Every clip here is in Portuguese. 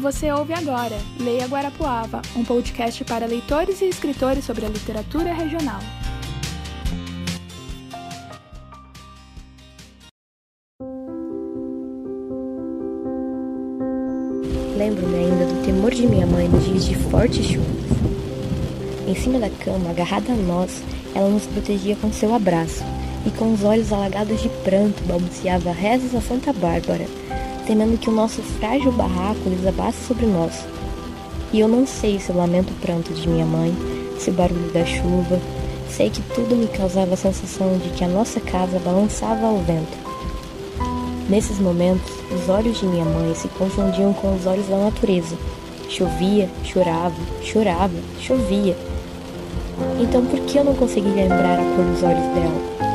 Você ouve agora Leia Guarapuava, um podcast para leitores e escritores sobre a literatura regional. Lembro-me ainda do temor de minha mãe nos dias de fortes chuvas. Em cima da cama, agarrada a nós, ela nos protegia com seu abraço e com os olhos alagados de pranto balbuciava rezas a Santa Bárbara, temendo que o nosso frágil barraco desabasse sobre nós. E eu não sei se lamento o pranto de minha mãe, se o barulho da chuva, sei que tudo me causava a sensação de que a nossa casa balançava ao vento. Nesses momentos, os olhos de minha mãe se confundiam com os olhos da natureza. Chovia, chorava, chorava, chovia. Então por que eu não consegui lembrar a cor dos olhos dela?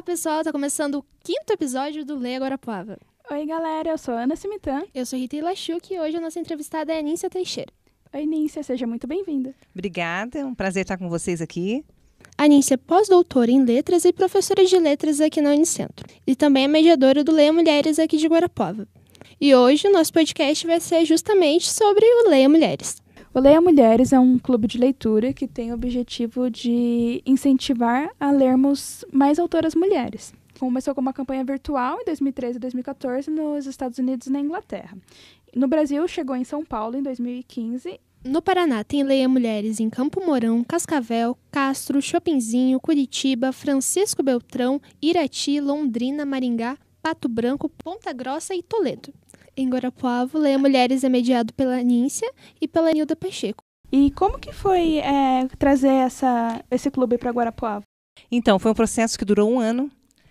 Olá, pessoal, tá começando o quinto episódio do Leia Guarapuava. Oi, galera, eu sou Ana Cimitã. Eu sou Rita Ilachuk e hoje a nossa entrevistada é a Nícia Teixeira. Oi, Nícia, seja muito bem-vinda. Obrigada, é um prazer estar com vocês aqui. A Nícia é pós-doutora em letras e professora de letras aqui na Unicentro. E também é mediadora do Leia Mulheres aqui de Guarapuava. E hoje o nosso podcast vai ser justamente sobre o Leia Mulheres. O Leia Mulheres é um clube de leitura que tem o objetivo de incentivar a lermos mais autoras mulheres. Começou com uma campanha virtual em 2013 e 2014 nos Estados Unidos e na Inglaterra. No Brasil, chegou em São Paulo em 2015 no Paraná tem Leia Mulheres em Campo Mourão, Cascavel, Castro, Chopinzinho, Curitiba, Francisco Beltrão, Irati, Londrina, Maringá, Pato Branco, Ponta Grossa e Toledo. Em Guarapuava, Leia Mulheres é mediado pela Nícia e pela Nilda Pacheco. E como que foi é, trazer essa, esse clube para Guarapuava? Então, foi um processo que durou um ano.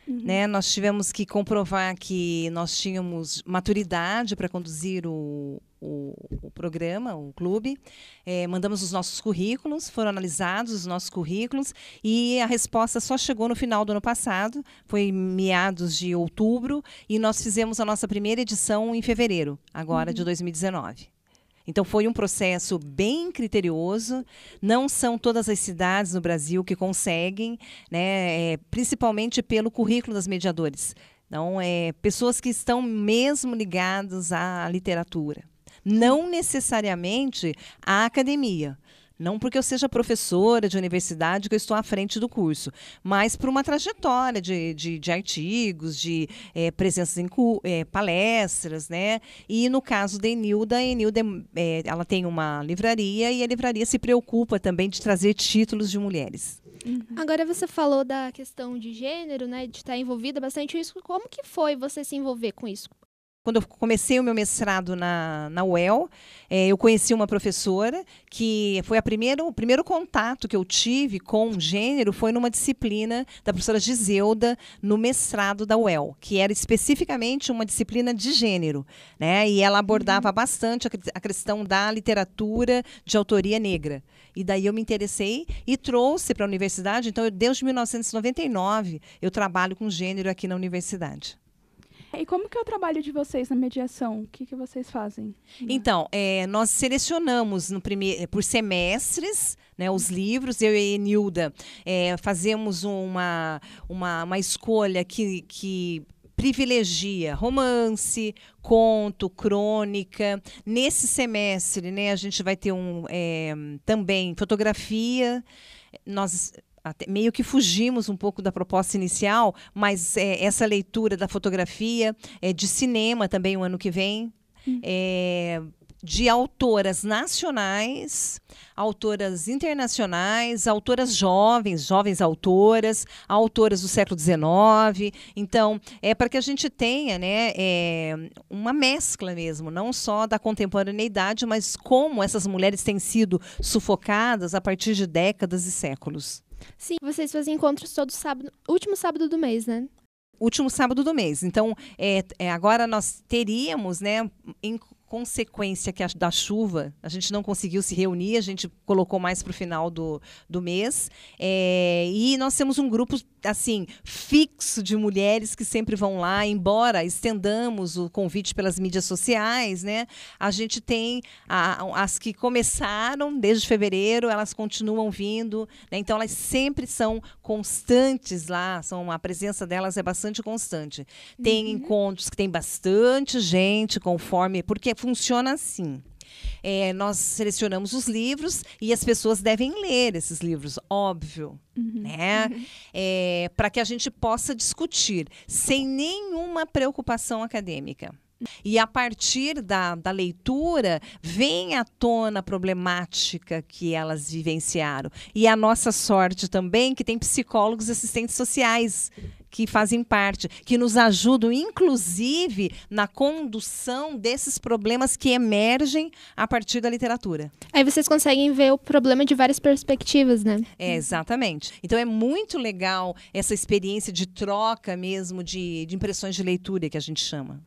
Uhum. Né? Nós tivemos que comprovar que nós tínhamos maturidade para conduzir o, o, o, programa, o clube. É, mandamos os nossos currículos, foram analisados os nossos currículos e a resposta só chegou no final do ano passado, foi meados de outubro, e nós fizemos a nossa primeira edição em fevereiro, agora uhum. de 2019. Então foi um processo bem criterioso. Não são todas as cidades no Brasil que conseguem, né, é, principalmente pelo currículo das mediadores. Então, é, pessoas que estão mesmo ligadas à literatura. Não necessariamente à academia. Não porque eu seja professora de universidade que eu estou à frente do curso, mas por uma trajetória de, de, de artigos, de é, presenças em é, palestras, né? E no caso da Enilda, a Enilda é, ela tem uma livraria e a livraria se preocupa também de trazer títulos de mulheres. Uhum. Agora você falou da questão de gênero, né? De estar envolvida bastante isso. Como que foi você se envolver com isso? Quando eu comecei o meu mestrado na, na UEL, é, eu conheci uma professora que foi a primeiro, o primeiro contato que eu tive com gênero foi numa disciplina da professora Giseuda no mestrado da UEL, que era especificamente uma disciplina de gênero. Né? E ela abordava uhum. bastante a, a questão da literatura de autoria negra. E daí eu me interessei e trouxe para a universidade. Então, eu, desde 1999, eu trabalho com gênero aqui na universidade. E como que é o trabalho de vocês na mediação? O que, que vocês fazem? Então, é, nós selecionamos no primeiro, por semestres né, os livros. Eu e a Nilda é, fazemos uma, uma, uma escolha que, que privilegia romance, conto, crônica. Nesse semestre, né, a gente vai ter um, é, também fotografia. Nós até, meio que fugimos um pouco da proposta inicial, mas é, essa leitura da fotografia, é, de cinema também o ano que vem, hum. é, de autoras nacionais, autoras internacionais, autoras jovens, jovens autoras, autoras do século XIX. Então, é para que a gente tenha né, é, uma mescla mesmo, não só da contemporaneidade, mas como essas mulheres têm sido sufocadas a partir de décadas e séculos. Sim, vocês fazem encontros todo sábado, último sábado do mês, né? Último sábado do mês. Então, é, é agora nós teríamos, né, em consequência que a, da chuva, a gente não conseguiu se reunir, a gente colocou mais para o final do, do mês. É, e nós temos um grupo assim fixo de mulheres que sempre vão lá, embora estendamos o convite pelas mídias sociais, né? A gente tem a, as que começaram desde fevereiro, elas continuam vindo, né? Então elas sempre são constantes lá, são a presença delas é bastante constante. Tem uhum. encontros que tem bastante gente, conforme porque funciona assim. É, nós selecionamos os livros e as pessoas devem ler esses livros, óbvio, uhum. né? Uhum. É, Para que a gente possa discutir sem nenhuma preocupação acadêmica. E a partir da, da leitura, vem à tona a problemática que elas vivenciaram. E a nossa sorte também que tem psicólogos e assistentes sociais que fazem parte, que nos ajudam, inclusive, na condução desses problemas que emergem a partir da literatura. Aí vocês conseguem ver o problema de várias perspectivas, né? É, exatamente. Então é muito legal essa experiência de troca mesmo de, de impressões de leitura que a gente chama.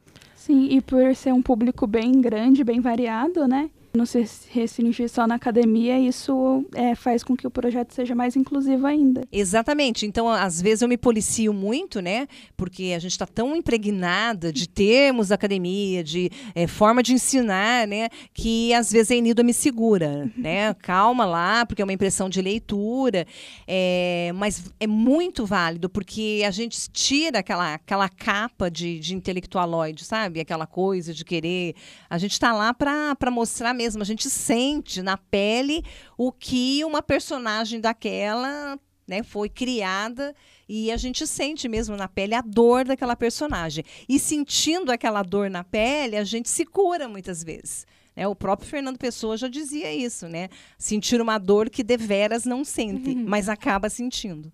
Sim, e por ser um público bem grande, bem variado, né? Não se restringir só na academia, isso é, faz com que o projeto seja mais inclusivo ainda. Exatamente. Então, às vezes eu me policio muito, né? Porque a gente está tão impregnada de termos da academia, de é, forma de ensinar, né? Que às vezes a Enilda me segura, né? Calma lá, porque é uma impressão de leitura. É, mas é muito válido, porque a gente tira aquela, aquela capa de, de intelectualoide, sabe? Aquela coisa de querer. A gente está lá para mostrar mesmo, a gente sente na pele o que uma personagem daquela né, foi criada e a gente sente mesmo na pele a dor daquela personagem. E sentindo aquela dor na pele, a gente se cura muitas vezes. Né? O próprio Fernando Pessoa já dizia isso, né? Sentir uma dor que deveras não sente, uhum. mas acaba sentindo.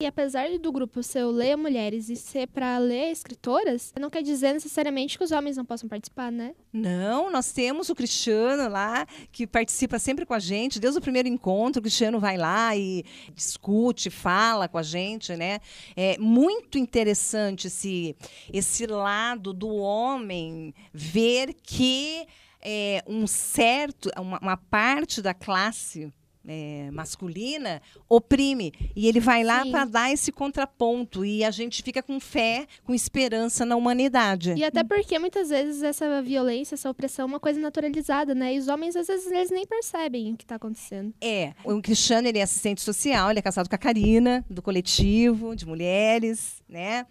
E apesar do grupo ser o Leia Mulheres e ser para ler escritoras, não quer dizer necessariamente que os homens não possam participar, né? Não, nós temos o Cristiano lá, que participa sempre com a gente. Desde o primeiro encontro, o Cristiano vai lá e discute, fala com a gente, né? É muito interessante esse, esse lado do homem ver que é, um certo, uma, uma parte da classe é, masculina oprime. E ele vai lá para dar esse contraponto. E a gente fica com fé, com esperança na humanidade. E até porque muitas vezes essa violência, essa opressão é uma coisa naturalizada, né? E os homens, às vezes, eles nem percebem o que está acontecendo. É. O Cristiano, ele é assistente social, ele é casado com a Karina, do coletivo de mulheres, né?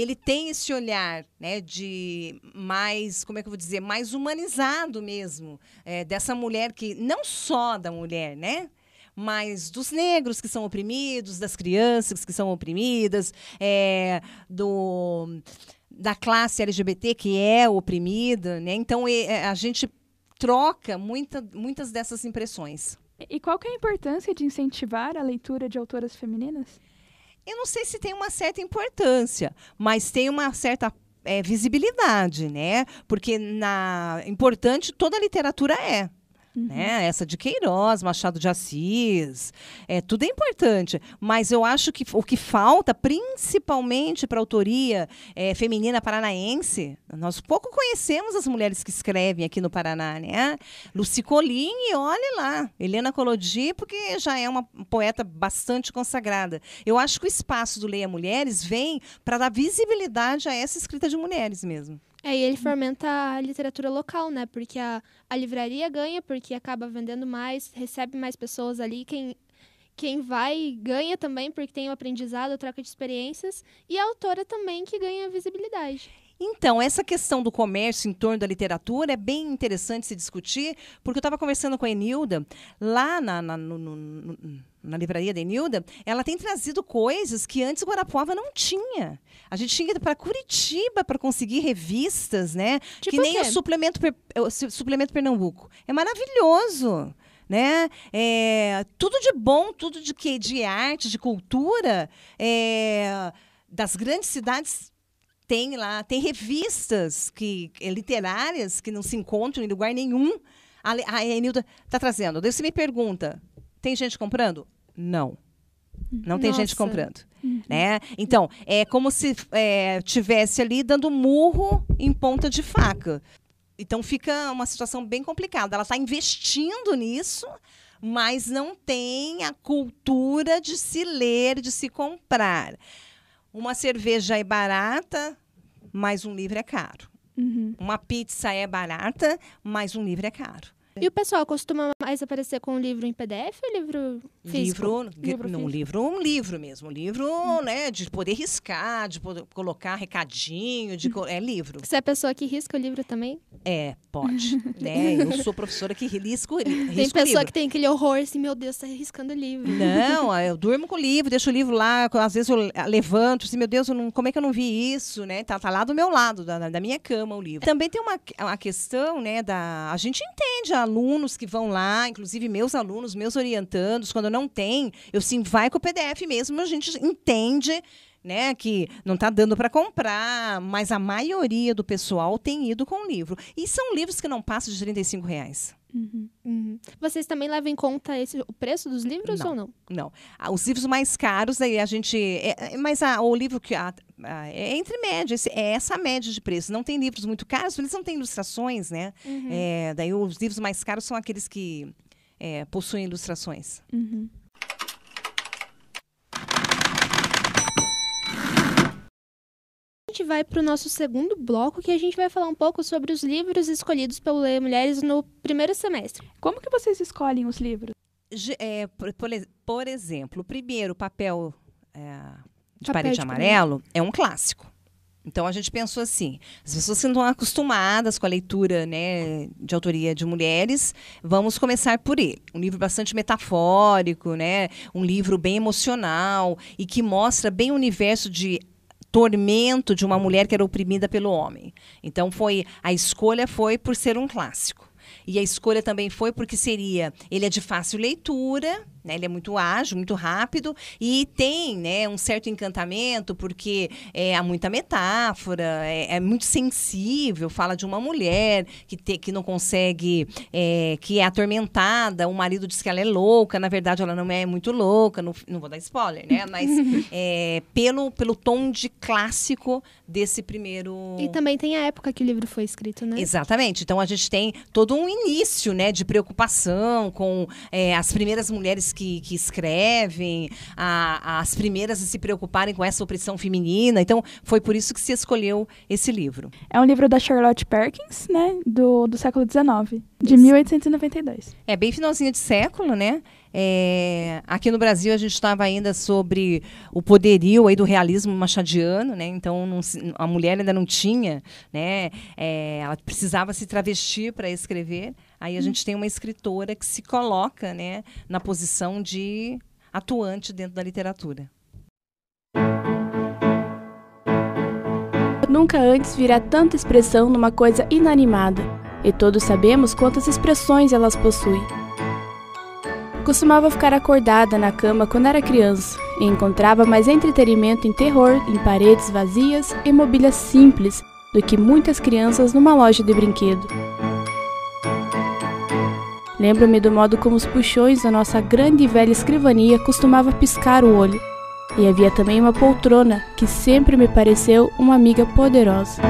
ele tem esse olhar né, de mais, como é que eu vou dizer, mais humanizado mesmo, é, dessa mulher que, não só da mulher, né? Mas dos negros que são oprimidos, das crianças que são oprimidas, é, do, da classe LGBT que é oprimida. Né? Então, é, a gente troca muita, muitas dessas impressões. E qual que é a importância de incentivar a leitura de autoras femininas? eu não sei se tem uma certa importância, mas tem uma certa é, visibilidade, né? Porque na importante toda a literatura é. Uhum. Né? Essa de Queiroz, Machado de Assis, é, tudo é importante. Mas eu acho que o que falta, principalmente para a autoria é, feminina paranaense, nós pouco conhecemos as mulheres que escrevem aqui no Paraná, né? Luci Colim e olhe lá, Helena Colodi, porque já é uma poeta bastante consagrada. Eu acho que o espaço do Leia Mulheres vem para dar visibilidade a essa escrita de mulheres mesmo. É, e ele fomenta a literatura local, né? Porque a, a livraria ganha, porque acaba vendendo mais, recebe mais pessoas ali. Quem, quem vai ganha também, porque tem o aprendizado, troca de experiências. E a autora também, que ganha visibilidade. Então, essa questão do comércio em torno da literatura é bem interessante se discutir, porque eu estava conversando com a Enilda, lá na, na, no, no, na livraria da Enilda, ela tem trazido coisas que antes Guarapuava não tinha. A gente tinha ir para Curitiba para conseguir revistas, né? Tipo que nem o, o suplemento, o suplemento Pernambuco. É maravilhoso né? É, tudo de bom, tudo de que de arte, de cultura, é, das grandes cidades tem lá, tem revistas que é, literárias que não se encontram em lugar nenhum. A, a Enilda está trazendo. Daí você me pergunta: tem gente comprando? Não. Não tem Nossa. gente comprando. Uhum. Né? Então, é como se é, tivesse ali dando murro em ponta de faca. Então fica uma situação bem complicada. Ela está investindo nisso, mas não tem a cultura de se ler, de se comprar. Uma cerveja é barata, mas um livro é caro. Uhum. Uma pizza é barata, mas um livro é caro. E o pessoal costuma mais aparecer com o livro em PDF ou livro físico? Livro, Livro não, livro, um livro mesmo, um livro, né, de poder riscar, de poder colocar recadinho, de é livro. Você é a pessoa que risca o livro também? É, pode, né? Eu sou professora que risco, Tem risco pessoa livro. que tem aquele horror assim, meu Deus, tá riscando o livro. Não, eu durmo com o livro, deixo o livro lá, às vezes eu levanto, assim, meu Deus, eu não- como é que eu não vi isso, né? Tá, tá lá do meu lado, da, da minha cama o livro. Também tem uma, uma questão, né, da... A gente entende alunos que vão lá, inclusive meus alunos, meus orientandos, quando não tem, eu sim, vai com o PDF mesmo, a gente entende... Né, que não está dando para comprar, mas a maioria do pessoal tem ido com livro. E são livros que não passam de 35 reais. Uhum. Uhum. Vocês também levam em conta esse, o preço dos livros Não. ou não? Não. Ah, Os livros mais caros, aí a gente. é- é- mas a- o livro que. a- a- é entre média, esse- é essa média de preço. Não tem livros muito caros, eles não têm ilustrações, né? Uhum. É, daí os livros mais caros são aqueles que é, possuem ilustrações. Uhum. Gente vai para o nosso segundo bloco, que a gente vai falar um pouco sobre os livros escolhidos pelo Leia Mulheres no primeiro semestre. Como que vocês escolhem os livros? É, por, por exemplo, o primeiro papel é, de Papel parede de amarelo é um clássico. Então a gente pensou assim: as pessoas que não estão acostumadas com a leitura né, de autoria de mulheres, vamos começar por ele. Um livro bastante metafórico, né, um livro bem emocional e que mostra bem o universo de tormento de uma mulher que era oprimida pelo homem. Então foi a escolha foi por ser um clássico. E a escolha também foi porque seria, ele é de fácil leitura, né? Ele é muito ágil, muito rápido e tem, né, um certo encantamento porque é, há muita metáfora, é, é muito sensível, fala de uma mulher que, te, que não consegue, é, que é atormentada, o marido diz que ela é louca, na verdade ela não é muito louca, não, não vou dar spoiler, né? Mas é, pelo, pelo tom de clássico desse primeiro... E também tem a época que o livro foi escrito, né? Exatamente. Então a gente tem todo um início né, de preocupação com é, as primeiras mulheres que, que escrevem, a- as primeiras a se preocuparem com essa opressão feminina. Então foi por isso que se escolheu esse livro. É um livro da Charlotte Perkins, né? Do, do século XIX, de 1892. É bem finalzinho de século, né? É, aqui no Brasil a gente estava ainda sobre o poderio aí do realismo machadiano, né? Então não a mulher ainda não tinha, né? É, ela precisava se travestir para escrever. Aí a gente tem uma escritora que se coloca, né, na posição de atuante dentro da literatura. Nunca antes vira tanta expressão numa coisa inanimada, e todos sabemos quantas expressões elas possuem. Costumava ficar acordada na cama quando era criança e encontrava mais entretenimento em terror em paredes vazias e mobílias simples do que muitas crianças numa loja de brinquedo. Lembro-me do modo como os puxões da nossa grande e velha escrivania costumava piscar o olho. E havia também uma poltrona que sempre me pareceu uma amiga poderosa.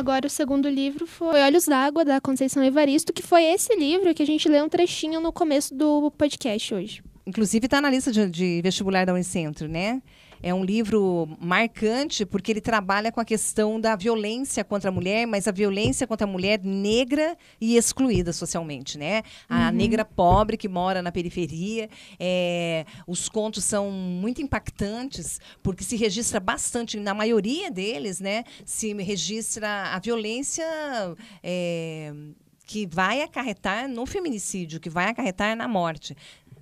Agora, o segundo livro foi Olhos d'Água, da Conceição Evaristo, que foi esse livro que a gente leu um trechinho no começo do podcast hoje. Inclusive está na lista de, de vestibular da Unicentro, né? É um livro marcante porque ele trabalha com a questão da violência contra a mulher, mas a violência contra a mulher negra e excluída socialmente, né? A negra pobre que mora na periferia. É, os contos são muito impactantes porque se registra bastante, na maioria deles, né? Se registra a violência. é, que vai acarretar no feminicídio, que vai acarretar na morte.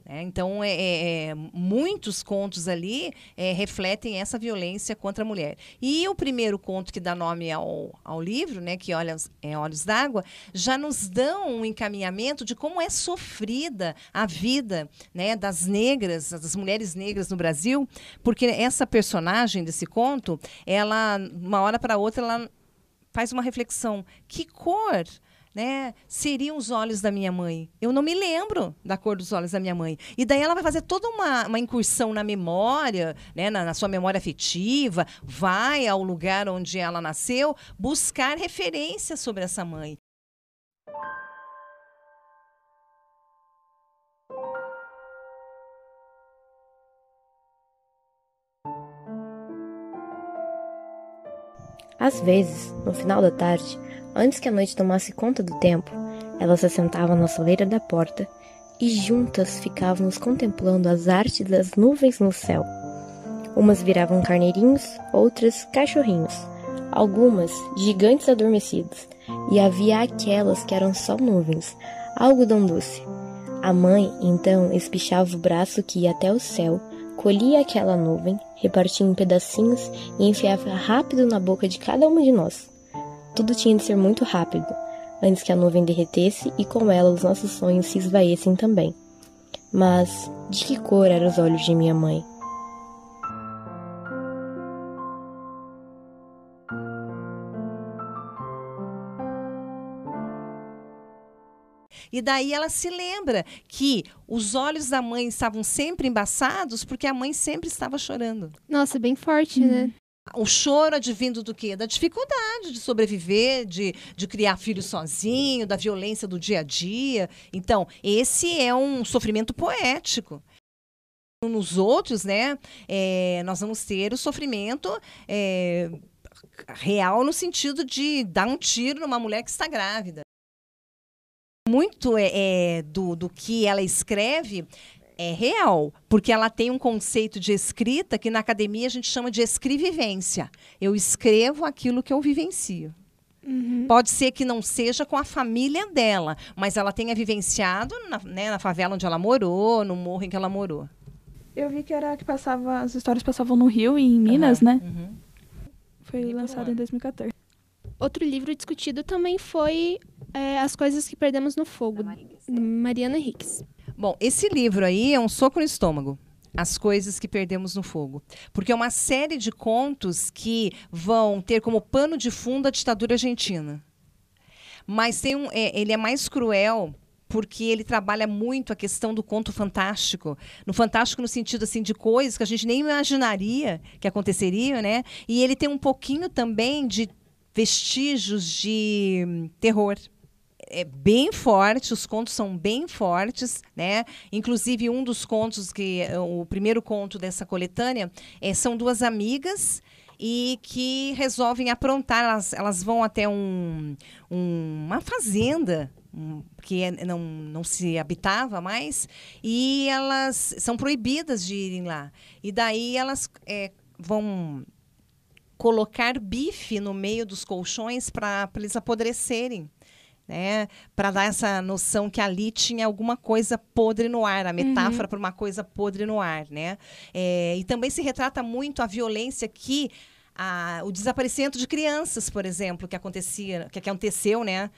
Né? então, é, é, é, muitos contos ali é, refletem essa violência contra a mulher. E o primeiro conto que dá nome ao, ao livro, né, que Olhos, é Olhos d'Água, já nos dão um encaminhamento de como é sofrida a vida né, das negras, das mulheres negras no Brasil, porque essa personagem desse conto, ela, uma hora para outra, ela faz uma reflexão. Que cor né, seriam os olhos da minha mãe? Eu não me lembro da cor dos olhos da minha mãe. E daí ela vai fazer toda uma, uma incursão na memória, né, na, na sua memória afetiva, vai ao lugar onde ela nasceu, buscar referências sobre essa mãe. Às vezes, no final da tarde, antes que a noite tomasse conta do tempo, elas se sentavam na soleira da porta e juntas ficávamos contemplando as artes das nuvens no céu. Umas viravam carneirinhos, outras cachorrinhos, algumas gigantes adormecidos, e havia aquelas que eram só nuvens, algodão doce. A mãe então espichava o braço que ia até o céu, colhia aquela nuvem, repartia em pedacinhos e enfiava rápido na boca de cada um de nós. Tudo tinha de ser muito rápido, antes que a nuvem derretesse e com ela os nossos sonhos se esvaecem também. Mas de que cor eram os olhos de minha mãe? E daí ela se lembra que os olhos da mãe estavam sempre embaçados porque a mãe sempre estava chorando. Nossa, bem forte, né? O choro advindo do quê? Da dificuldade de sobreviver, de, de criar filho sozinho, da violência do dia a dia. Então, esse é um sofrimento poético. Nos outros, né, é, nós vamos ter o sofrimento é, real no sentido de dar um tiro numa mulher que está grávida. Muito é, é do, do que ela escreve é real, porque ela tem um conceito de escrita que na academia a gente chama de escrevivência. Eu escrevo aquilo que eu vivencio. Uhum. Pode ser que não seja com a família dela, mas ela tenha vivenciado na, né, na favela onde ela morou, no morro em que ela morou. Eu vi que era que passava, as histórias passavam no Rio e em Minas, né? Uhum. Foi lançado em 2014. Outro livro discutido também foi é, As Coisas que Perdemos no Fogo, de Mariana Hicks. Bom, esse livro aí é um soco no estômago. As coisas que perdemos no fogo. Porque é uma série de contos que vão ter como pano de fundo a ditadura argentina. Mas tem um, é, ele é mais cruel porque ele trabalha muito a questão do conto fantástico. No fantástico no sentido assim de coisas que a gente nem imaginaria que aconteceriam, né? E ele tem um pouquinho também de vestígios de hum, terror é bem forte, os contos são bem fortes, né? Inclusive um dos contos que o primeiro conto dessa coletânea é, são duas amigas e que resolvem aprontar, elas, elas vão até um, um uma fazenda um, que é, não, não se habitava mais e elas são proibidas de irem lá. E daí elas é, vão colocar bife no meio dos colchões para eles apodrecerem né, para dar essa noção que ali tinha alguma coisa podre no ar, a metáfora uhum. para uma coisa podre no ar, né? É, e também se retrata muito a violência que a, o desaparecimento de crianças, por exemplo, que acontecia, que, aconteceu, né?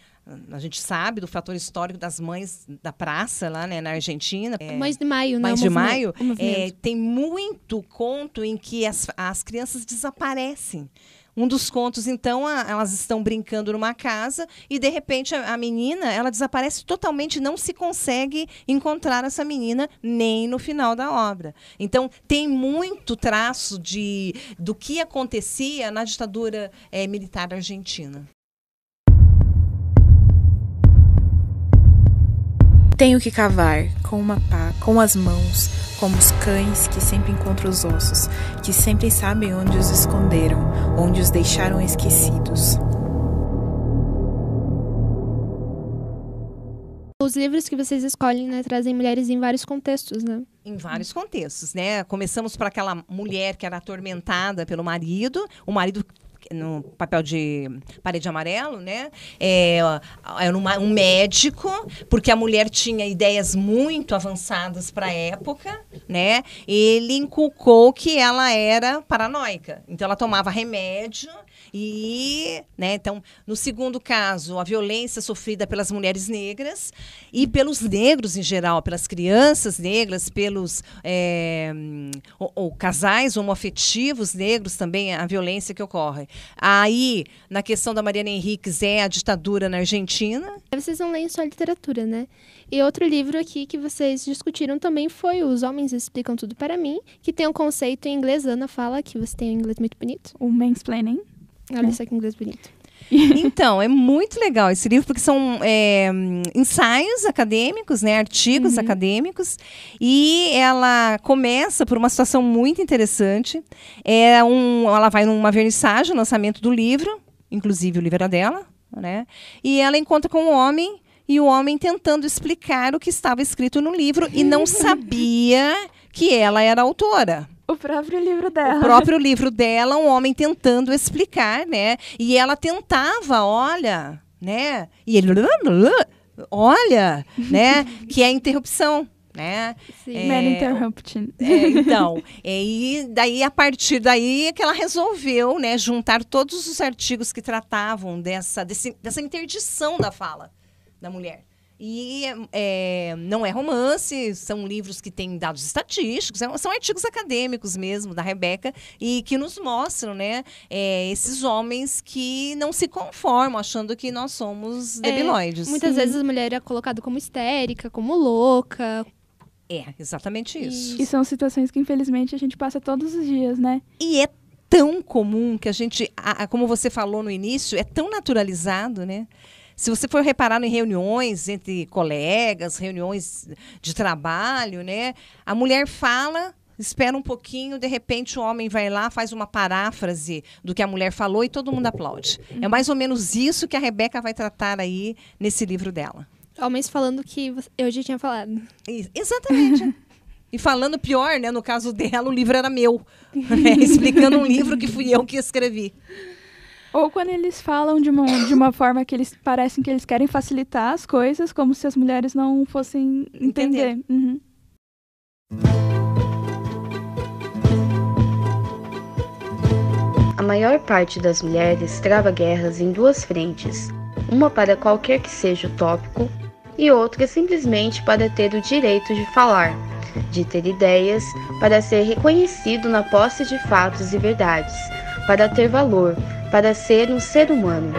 A gente sabe do fator histórico das mães da praça lá, né, na Argentina. É, mães de Maio, né? Mães de Maio. É, tem muito conto em que as, as crianças desaparecem. Um dos contos, então, a, elas estão brincando numa casa e, de repente, a, a, menina, ela desaparece totalmente, não se consegue encontrar essa menina nem no final da obra. Então, tem muito traço de, do que acontecia na ditadura é, militar argentina. Tenho que cavar com uma pá, com as mãos, como os cães que sempre encontram os ossos, que sempre sabem onde os esconderam, onde os deixaram esquecidos. Os livros que vocês escolhem né, trazem mulheres em vários contextos, né? Em vários contextos, né? Começamos por aquela mulher que era atormentada pelo marido, o marido no papel de parede amarelo, né? É, era uma, um médico, porque a mulher tinha ideias muito avançadas para a época, né? Ele inculcou que ela era paranoica. Então ela tomava remédio E, né, então, no segundo caso, a violência sofrida pelas mulheres negras e pelos negros em geral, pelas crianças negras, pelos é, ou, ou casais homoafetivos negros também, a violência que ocorre. Aí, na questão da Mariana Henriques, é a ditadura na Argentina. Vocês não leem só literatura, né? E outro livro aqui que vocês discutiram também foi Os Homens Explicam Tudo para Mim, que tem um conceito em inglês. Ana fala que você tem um inglês muito bonito. O mansplaining. Olha só que inglês bonito. Então, é muito legal esse livro, porque são é, ensaios acadêmicos, né, artigos Uhum. acadêmicos, e ela começa por uma situação muito interessante. É um, ela vai numa vernissagem, lançamento do livro, inclusive o livro era dela, né? E ela encontra com um homem e o homem tentando explicar o que estava escrito no livro e não sabia que ela era autora O próprio livro dela. o próprio livro dela, um homem tentando explicar, né? E ela tentava, olha, né? E ele, olha, né? Que é a interrupção, né? Sim. É, Man Interrupting. é, então, e daí a partir daí é que ela resolveu, né, juntar todos os artigos que tratavam dessa, desse- dessa interdição da fala da mulher. E é, não é romance, são livros que têm dados estatísticos, é- são artigos acadêmicos mesmo da Rebeca e que nos mostram, né, é, esses homens que não se conformam, achando que nós somos debilóides. Muitas vezes a mulher é colocada como histérica, como louca. É, exatamente isso. E são situações que, infelizmente, a gente passa todos os dias, né? E é tão comum que a gente, a- a- como você falou no início, é tão naturalizado, né? Se você for reparar em reuniões entre colegas, reuniões de trabalho, né? A mulher fala, espera um pouquinho, de repente o homem vai lá, faz uma paráfrase do que a mulher falou e todo mundo aplaude. É mais ou menos isso que a Rebeca vai tratar aí nesse livro dela. Homens falando que eu já tinha falado. Exatamente. E falando pior, né? No caso dela, o livro era meu. né, Explicando um livro que fui eu que escrevi. Ou quando eles falam de uma, de uma forma que eles parecem que eles querem facilitar as coisas, como se as mulheres não fossem entender. Entender. Uhum. A maior parte das mulheres trava guerras em duas frentes, uma para qualquer que seja o tópico e outra simplesmente para ter o direito de falar, de ter ideias, para ser reconhecido na posse de fatos e verdades, para ter valor, para ser um ser humano.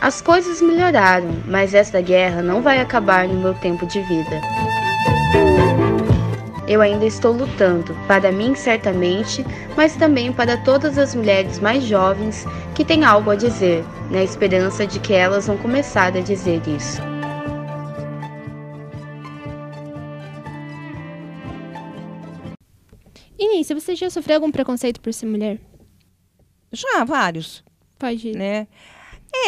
As coisas melhoraram, mas esta guerra não vai acabar no meu tempo de vida. Eu ainda estou lutando, para mim certamente, mas também para todas as mulheres mais jovens que têm algo a dizer, na esperança de que elas vão começar a dizer isso. Início, você já sofreu algum preconceito por ser mulher? Já, vários, Pode. né?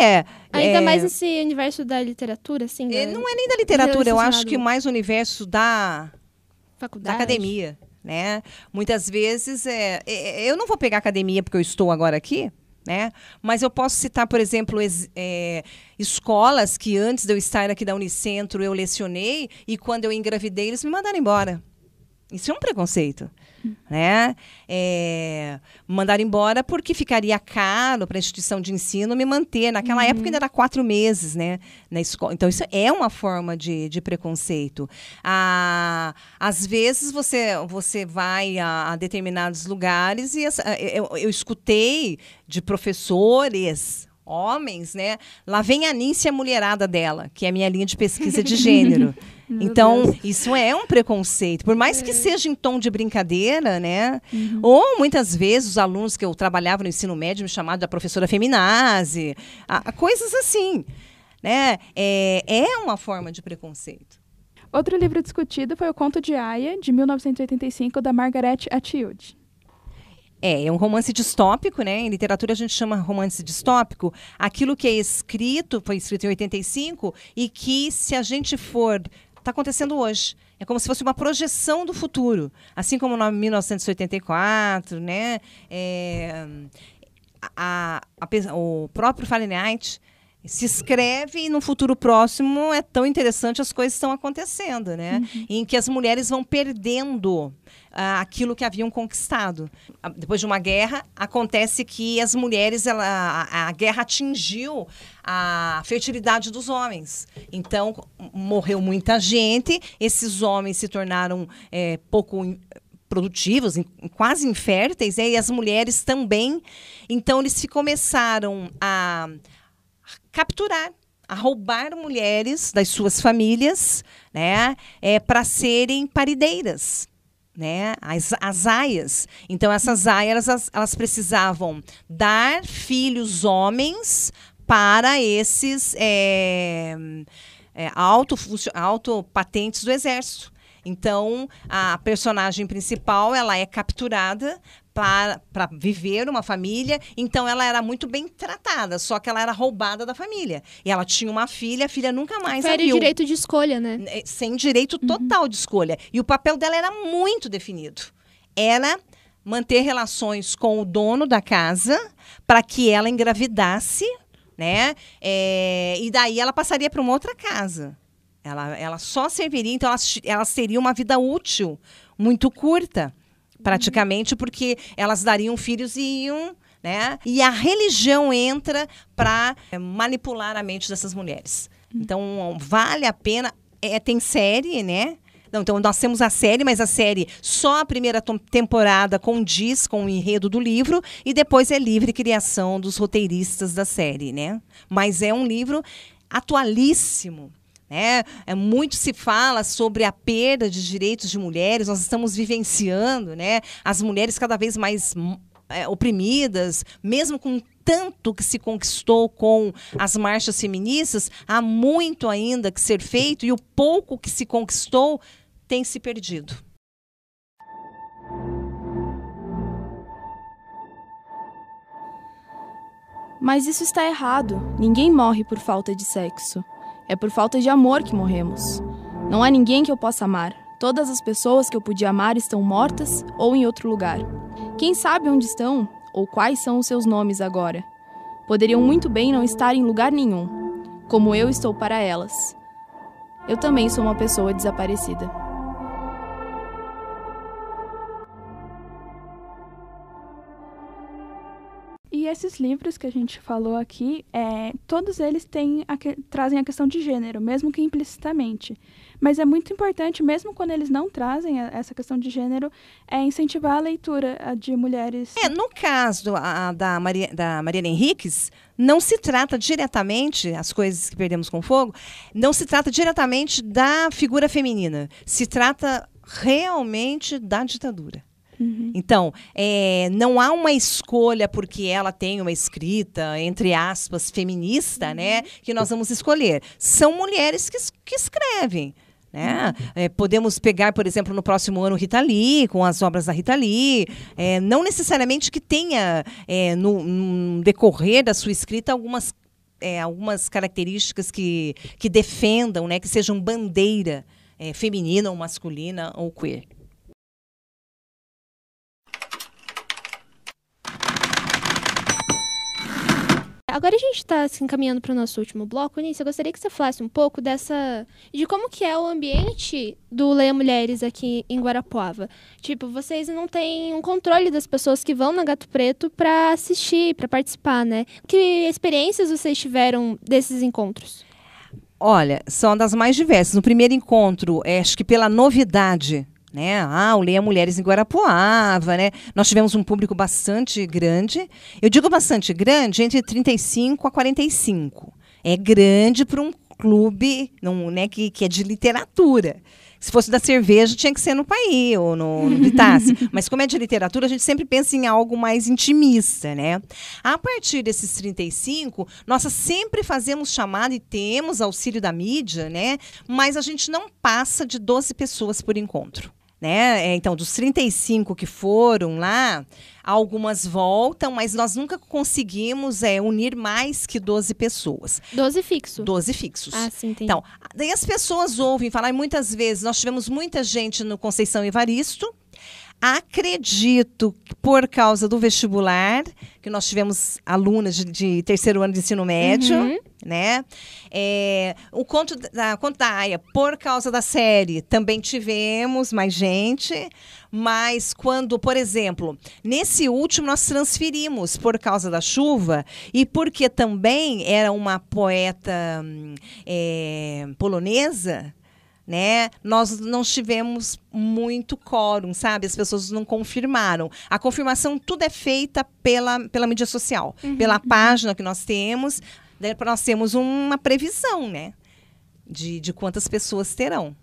É. Ainda é, mais nesse universo da literatura, assim, da é, Não é nem da literatura, eu acho que mais o universo da, da faculdade. academia, né? Muitas vezes, é, é, eu não vou pegar academia porque eu estou agora aqui, né? Mas eu posso citar, por exemplo, ex- é, escolas que antes de eu estar aqui da Unicentro eu lecionei e quando eu engravidei eles me mandaram embora. Isso é um preconceito, né? É, mandaram embora porque ficaria caro para a instituição de ensino me manter. Naquela época ainda era quatro meses, né? Na escola. Então isso é uma forma de, de preconceito. Ah, às vezes você você vai a, a determinados lugares e essa- eu, eu escutei de professores homens, né? Lá vem a Nícia mulherada dela, que é a minha linha de pesquisa de gênero. então, isso é um preconceito. Por mais que seja em tom de brincadeira, né? Ou muitas vezes os alunos que eu trabalhava no ensino médio me chamavam de professora feminazi, a- a coisas assim. Né? É, é uma forma de preconceito. Outro livro discutido foi O Conto de Aya, de 1985, da Margaret Atwood. É, é um romance distópico, né? Em literatura a gente chama romance distópico aquilo que é escrito, foi escrito em 85, e que se a gente for. Está acontecendo hoje. É como se fosse uma projeção do futuro. Assim como no 1984, né? É, a, a o próprio Fahrenheit se escreve e no futuro próximo é tão interessante as coisas estão acontecendo, né? Uhum. Em que as mulheres vão perdendo uh, aquilo que haviam conquistado. Uh, depois de uma guerra, acontece que as mulheres, ela, a, a, guerra atingiu a fertilidade dos homens. Então, morreu muita gente, esses homens se tornaram é, pouco produtivos, quase inférteis, né? e as mulheres também. Então, eles se começaram a capturar, a roubar mulheres das suas famílias, né, é, para serem parideiras. Né, as, as aias. Então, essas aias, elas, elas precisavam dar filhos homens para esses é, é, patentes do exército. Então, a personagem principal, ela é capturada para viver uma família. Então, ela era muito bem tratada, só que ela era roubada da família. E ela tinha uma filha, a filha nunca mais Fere direito de escolha, né? É, sem direito uhum. total uhum. de escolha. E o papel dela era muito definido. Era manter relações com o dono da casa para que ela engravidasse, né? É, e daí ela passaria para uma outra casa. Ela, ela só serviria, então ela, ela seria uma vida útil muito curta, praticamente, porque elas dariam filhos e iam. Né? E a religião entra para é, manipular a mente dessas mulheres. Então, vale a pena. É, tem série, né? Não, então, nós temos a série, mas a série só a primeira temporada condiz com o enredo do livro e depois é livre criação dos roteiristas da série, né? Mas é um livro atualíssimo. É, é, muito se fala sobre a perda de direitos de mulheres, nós estamos vivenciando né, as mulheres cada vez mais é, oprimidas, mesmo com tanto que se conquistou com as marchas feministas, há muito ainda que ser feito e o pouco que se conquistou tem se perdido. Mas isso está errado. Ninguém morre por falta de sexo. É por falta de amor que morremos. Não há ninguém que eu possa amar. Todas as pessoas que eu podia amar estão mortas ou em outro lugar. Quem sabe onde estão ou quais são os seus nomes agora? Poderiam muito bem não estar em lugar nenhum, como eu estou para elas. Eu também sou uma pessoa desaparecida. E esses livros que a gente falou aqui, é, todos eles têm a que, trazem a questão de gênero, mesmo que implicitamente. Mas é muito importante, mesmo quando eles não trazem a, essa questão de gênero, é incentivar a leitura de mulheres. É, no caso a, da, Maria, da Mariana Henriques, não se trata diretamente, as coisas que perdemos com fogo, não se trata diretamente da figura feminina. Se trata realmente da ditadura. Uhum. Então, é, não há uma escolha porque ela tem uma escrita, entre aspas, feminista, né, uhum. né? Que nós vamos escolher. São mulheres que, que escrevem. Né? Uhum. É, podemos pegar, por exemplo, no próximo ano Rita Lee, com as obras da Rita Lee. É, não necessariamente que tenha, é, no, no, decorrer da sua escrita, algumas, é, algumas características que, que defendam, né, que sejam bandeira é, feminina ou masculina ou queer. Agora a gente está se encaminhando para o nosso último bloco. Nisso, eu gostaria que você falasse um pouco dessa. de como que é o ambiente do Leia Mulheres aqui em Guarapuava. Tipo, vocês não têm um controle das pessoas que vão na Gato Preto para assistir, para participar, né? Que experiências vocês tiveram desses encontros? Olha, são das mais diversas. No primeiro encontro, é, acho que pela novidade né? Ah, o Leia Mulheres em Guarapuava, né? Nós tivemos um público bastante grande. Eu digo bastante grande, entre 35 a 45. É grande para um clube não, né, que, que é de literatura. Se fosse da cerveja, tinha que ser no Paí ou no, no Mas como é de literatura, a gente sempre pensa em algo mais intimista, né? A partir desses 35, nós sempre fazemos chamada e temos auxílio da mídia, né? Mas a gente não passa de 12 pessoas por encontro. Né? É, então, dos 35 que foram lá, algumas voltam, mas nós nunca conseguimos é, unir mais que 12 pessoas. 12 fixos? 12 fixos. Ah, sim, entendi. Então, daí as pessoas ouvem falar, e muitas vezes, nós tivemos muita gente no Conceição Evaristo, Acredito que por causa do vestibular, que nós tivemos alunas de, de terceiro ano de ensino médio, Uhum. né? É, o conto da, conto da Aya, por causa da série, também tivemos mais gente. Mas quando, por exemplo, nesse último nós transferimos por causa da chuva e porque também era uma poeta hum, é, polonesa, né? Nós não tivemos muito quórum, sabe? As pessoas não confirmaram. A confirmação tudo é feita pela, pela mídia social, pela página que nós temos. Daí nós temos uma previsão, né? De, de quantas pessoas terão.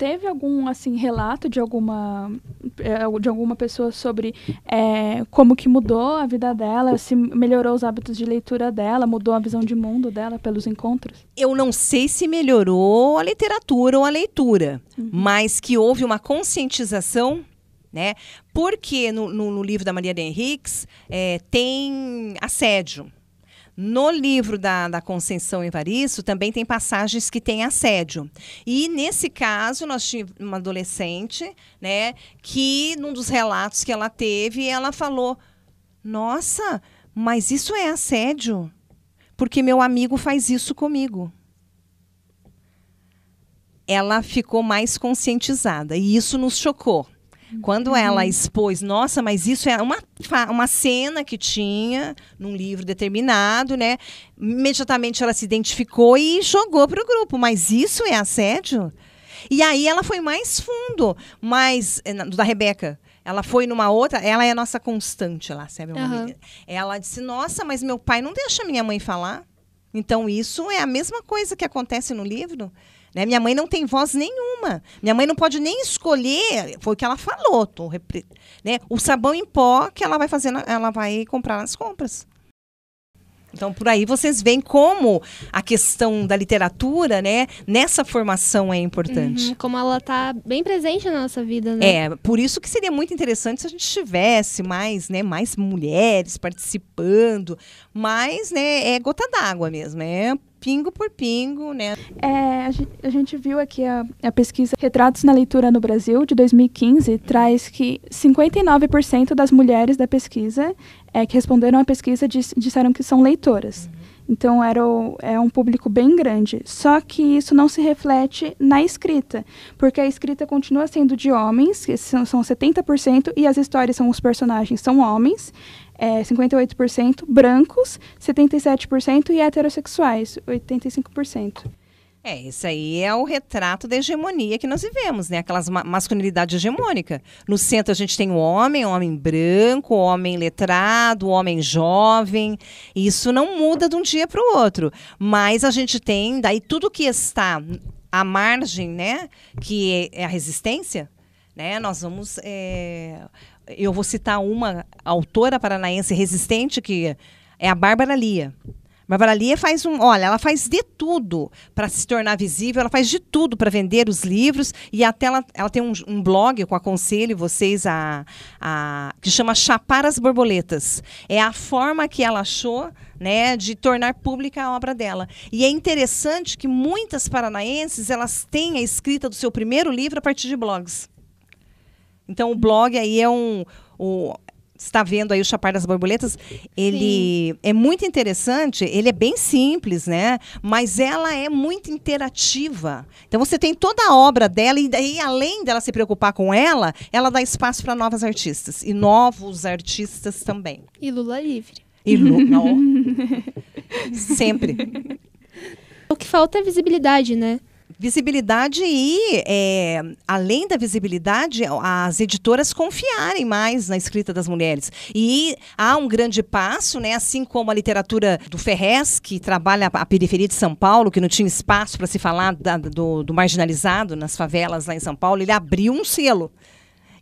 Teve algum assim relato de alguma eh, de alguma pessoa sobre eh, como que mudou a vida dela, se melhorou os hábitos de leitura dela, mudou a visão de mundo dela pelos encontros? Eu não sei se melhorou a literatura ou a leitura, mas que houve uma conscientização, né? Porque no, no- no livro da Maria de Henriques eh, tem assédio. No livro da, da Conceição Evaristo também tem passagens que tem assédio. E nesse caso, nós tínhamos uma adolescente, né, que num dos relatos que ela teve, ela falou: Nossa, mas isso é assédio? Porque meu amigo faz isso comigo. Ela ficou mais conscientizada e isso nos chocou. Quando ela expôs, nossa, mas isso é uma, uma cena que tinha num livro determinado, né? Imediatamente ela se identificou e jogou para o grupo. Mas isso é assédio? E aí ela foi mais fundo, mais eh, da Rebeca. Ela foi numa outra, ela é a nossa constante lá, sabe? Menina. Ela disse: Nossa, mas meu pai não deixa minha mãe falar. Então isso é a mesma coisa que acontece no livro. Né? Minha mãe não tem voz nenhuma. Minha mãe não pode nem escolher. Foi o que ela falou. tô repre- né? O sabão em pó que ela vai fazer, na- ela vai comprar nas compras. Então, por aí vocês veem como a questão da literatura, né, nessa formação é importante. Uhum, Como ela tá bem presente na nossa vida, né? É, por isso que seria muito interessante se a gente tivesse mais, né, mais mulheres participando, mas, né, é gota d'água mesmo, é pingo por pingo, né? É, a, gen- a gente viu aqui a, a pesquisa Retratos na Leitura no Brasil, de 2015, traz que 59% das mulheres da pesquisa é, que responderam à pesquisa dis- disseram que são leitoras. Então, era o- é um público bem grande. Só que isso não se reflete na escrita, porque a escrita continua sendo de homens, que são, são 70%, e as histórias são os personagens são homens, é, 58%, brancos, 77% e heterossexuais, 85%. É, isso aí é o retrato da hegemonia que nós vivemos, né? Aquelas ma masculinidade hegemônica. No centro a gente tem o homem, o homem branco, o homem letrado, o homem jovem. Isso não muda de um dia para o outro. Mas a gente tem daí tudo que está à margem, né? Que é a resistência, né? Nós vamos. é, Eu vou citar uma autora paranaense resistente que é a Bárbara Lia. Bárbara Lia faz um, olha, ela faz de tudo para se tornar visível, ela faz de tudo para vender os livros e até ela, ela tem um, um blog eu aconselho vocês a, a que chama Chapar as Borboletas. É a forma que ela achou, né, de tornar pública a obra dela. E é interessante que muitas paranaenses elas têm a escrita do seu primeiro livro a partir de blogs. Então o blog aí é um o, está vendo aí o Chapar das Borboletas, ele é muito interessante, ele é bem simples, né? Mas ela é muito interativa. Então você tem toda a obra dela e daí além dela se preocupar com ela, ela dá espaço para novas artistas e novos artistas também. E Lula livre. E Lu, não, sempre O que falta é visibilidade, né? Visibilidade e, é, além da visibilidade, as editoras confiarem mais na escrita das mulheres. E há um grande passo, né, assim como a literatura do Ferrez, que trabalha a periferia de São Paulo, que não tinha espaço para se falar da- do, do marginalizado nas favelas lá em São Paulo, ele abriu um selo.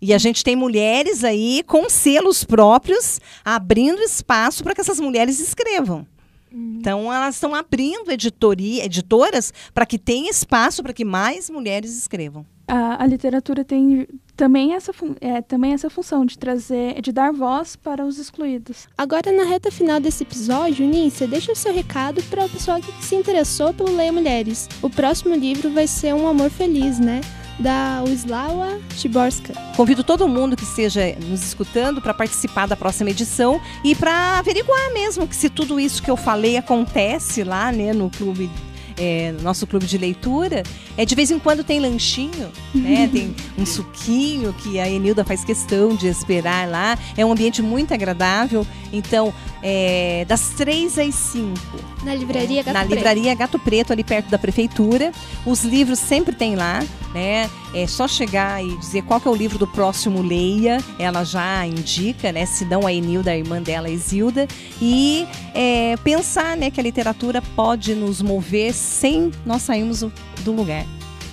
E a gente tem mulheres aí com selos próprios, abrindo espaço para que essas mulheres escrevam. Então, elas estão abrindo editoria, editoras para que tenha espaço para que mais mulheres escrevam. A, a literatura tem também essa, é, também essa função de trazer, de dar voz para os excluídos. Agora, na reta final desse episódio, Nícia, deixa o seu recado para o pessoal que se interessou pelo Leia Mulheres. O próximo livro vai ser Um Amor Feliz, né? Da Wislawa Tiborska. Convido todo mundo que esteja nos escutando para participar da próxima edição e para averiguar mesmo que se tudo isso que eu falei acontece lá né, no clube é, nosso clube de leitura, é de vez em quando tem lanchinho, né? Tem um suquinho que a Enilda faz questão de esperar lá. É um ambiente muito agradável. Então, é, das três às cinco. Na livraria Gato Na Preto. livraria Gato Preto, ali perto da prefeitura. Os livros sempre tem lá, né? É só chegar e dizer qual que é o livro do próximo Leia. Ela já indica, né? Se não a Enilda, a irmã dela, a Isilda. E é, pensar, né? Que a literatura pode nos mover sem nós sairmos do- lugar.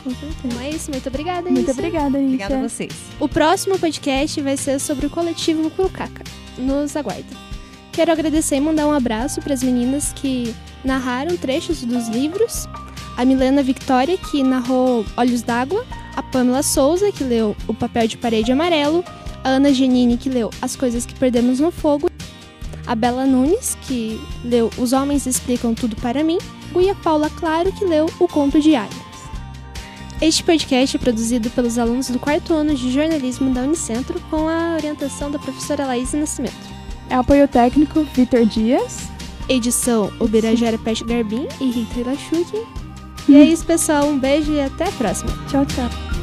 Com certeza. Então é isso, muito obrigada, Muito Issa. obrigada, Anitta. Obrigada a vocês. O próximo podcast vai ser sobre o coletivo Curucaca. Nos aguarda. Quero agradecer e mandar um abraço para as meninas que narraram trechos dos livros. A Milena Victoria, que narrou Olhos d'Água. A Pamela Souza, que leu O Papel de Parede Amarelo. A Ana Genini, que leu As Coisas que Perdemos no Fogo. A Bela Nunes, que leu Os Homens Explicam Tudo para Mim. E a Paula Claro, que leu O Conto de Aliens. Este podcast é produzido pelos alunos do quarto ano de jornalismo da Unicentro com a orientação da professora Laís Nascimento. É apoio técnico Vitor Dias. Edição Ubirajara Peste Garbim e Rita Ilachuki. E é isso, pessoal. Um beijo e até a próxima. Tchau, tchau.